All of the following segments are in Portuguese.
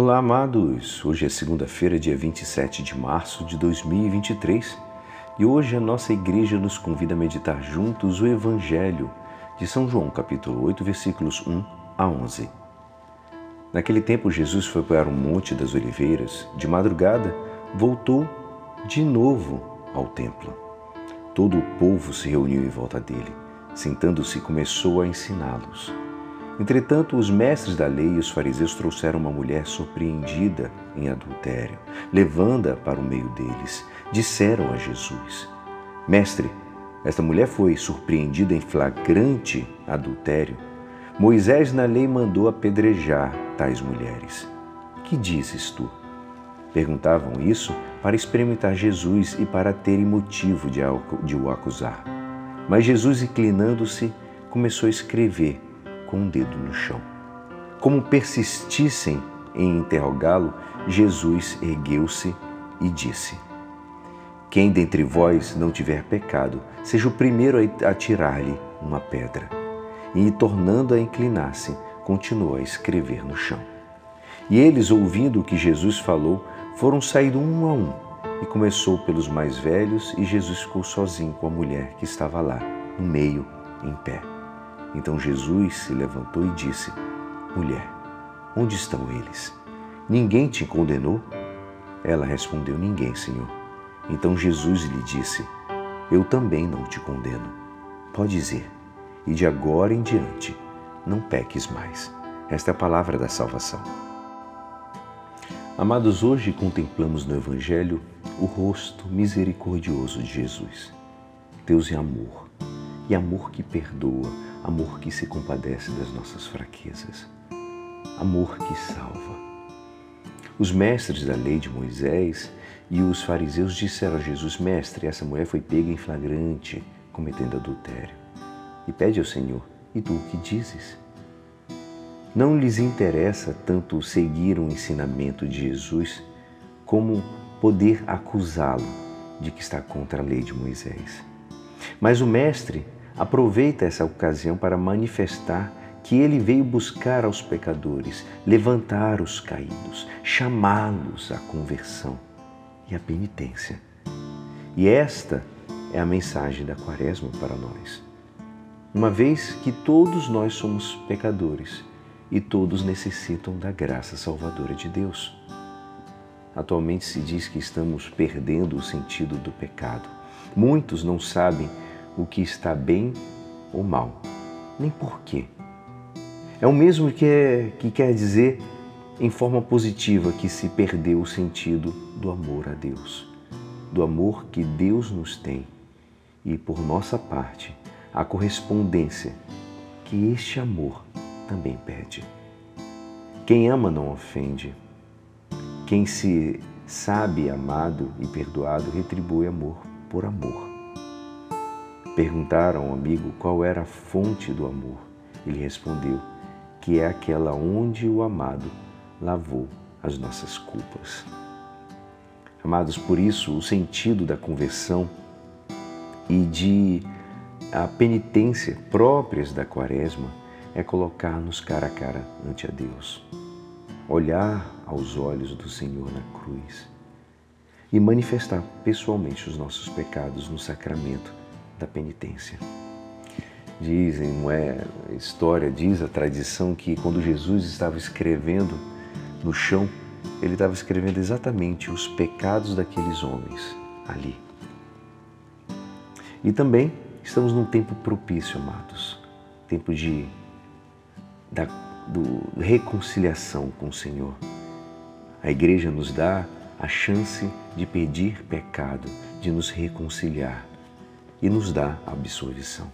Olá, amados! Hoje é segunda-feira, dia 27 de março de 2023 e hoje a nossa igreja nos convida a meditar juntos o Evangelho de São João, capítulo 8, versículos 1 a 11. Naquele tempo, Jesus foi para o Monte das Oliveiras. De madrugada, voltou de novo ao templo. Todo o povo se reuniu em volta dele. Sentando-se, começou a ensiná-los. Entretanto, os mestres da lei e os fariseus trouxeram uma mulher surpreendida em adultério. Levando-a para o meio deles, disseram a Jesus: Mestre, esta mulher foi surpreendida em flagrante adultério. Moisés na lei mandou apedrejar tais mulheres. Que dizes tu? Perguntavam isso para experimentar Jesus e para terem motivo de o acusar. Mas Jesus, inclinando-se, começou a escrever com um dedo no chão. Como persistissem em interrogá-lo, Jesus ergueu-se e disse: Quem dentre vós não tiver pecado, seja o primeiro a atirar-lhe uma pedra. E, tornando a inclinar-se, continuou a escrever no chão. E eles, ouvindo o que Jesus falou, foram saindo um a um, e começou pelos mais velhos, e Jesus ficou sozinho com a mulher que estava lá, no meio, em pé. Então Jesus se levantou e disse: Mulher, onde estão eles? Ninguém te condenou? Ela respondeu: Ninguém, Senhor. Então Jesus lhe disse: Eu também não te condeno. Pode ir, e de agora em diante não peques mais. Esta é a palavra da salvação. Amados, hoje contemplamos no Evangelho o rosto misericordioso de Jesus. Deus é amor, e amor que perdoa, amor que se compadece das nossas fraquezas, amor que salva. Os mestres da lei de Moisés e os fariseus disseram a Jesus: Mestre, essa mulher foi pega em flagrante, cometendo adultério. E pede ao Senhor: E tu o que dizes? Não lhes interessa tanto seguir o ensinamento de Jesus como poder acusá-lo de que está contra a lei de Moisés. Mas o Mestre aproveita essa ocasião para manifestar que ele veio buscar aos pecadores, levantar os caídos, chamá-los à conversão e à penitência. E esta é a mensagem da Quaresma para nós. Uma vez que todos nós somos pecadores e todos necessitam da graça salvadora de Deus. Atualmente se diz que estamos perdendo o sentido do pecado. Muitos não sabem o que está bem ou mal, nem porquê. É o mesmo que, é, que quer dizer em forma positiva que se perdeu o sentido do amor a Deus, do amor que Deus nos tem e, por nossa parte, a correspondência que este amor também pede. Quem ama não ofende. Quem se sabe amado e perdoado retribui amor por amor. Perguntaram ao amigo qual era a fonte do amor. Ele respondeu que é aquela onde o amado lavou as nossas culpas. Amados, por isso o sentido da conversão e de a penitência próprias da quaresma é colocar-nos cara a cara ante a Deus, olhar aos olhos do Senhor na cruz e manifestar pessoalmente os nossos pecados no sacramento da penitência. Dizem, não é? História diz, a tradição, que quando Jesus estava escrevendo no chão, ele estava escrevendo exatamente os pecados daqueles homens ali. E também estamos num tempo propício, amados tempo de da do, reconciliação com o Senhor. A igreja nos dá a chance de pedir pecado, de nos reconciliar e nos dá a absolvição.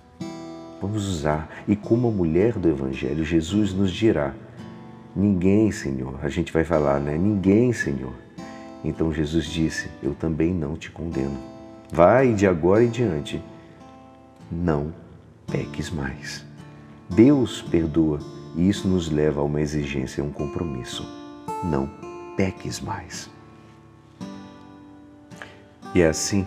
Vamos usar. E como a mulher do Evangelho, Jesus nos dirá: Ninguém, Senhor. A gente vai falar, né? Ninguém, Senhor. Então Jesus disse: Eu também não te condeno. Vai de agora em diante, não peques mais. Deus perdoa e isso nos leva a uma exigência, a um compromisso. Não peques mais. E é assim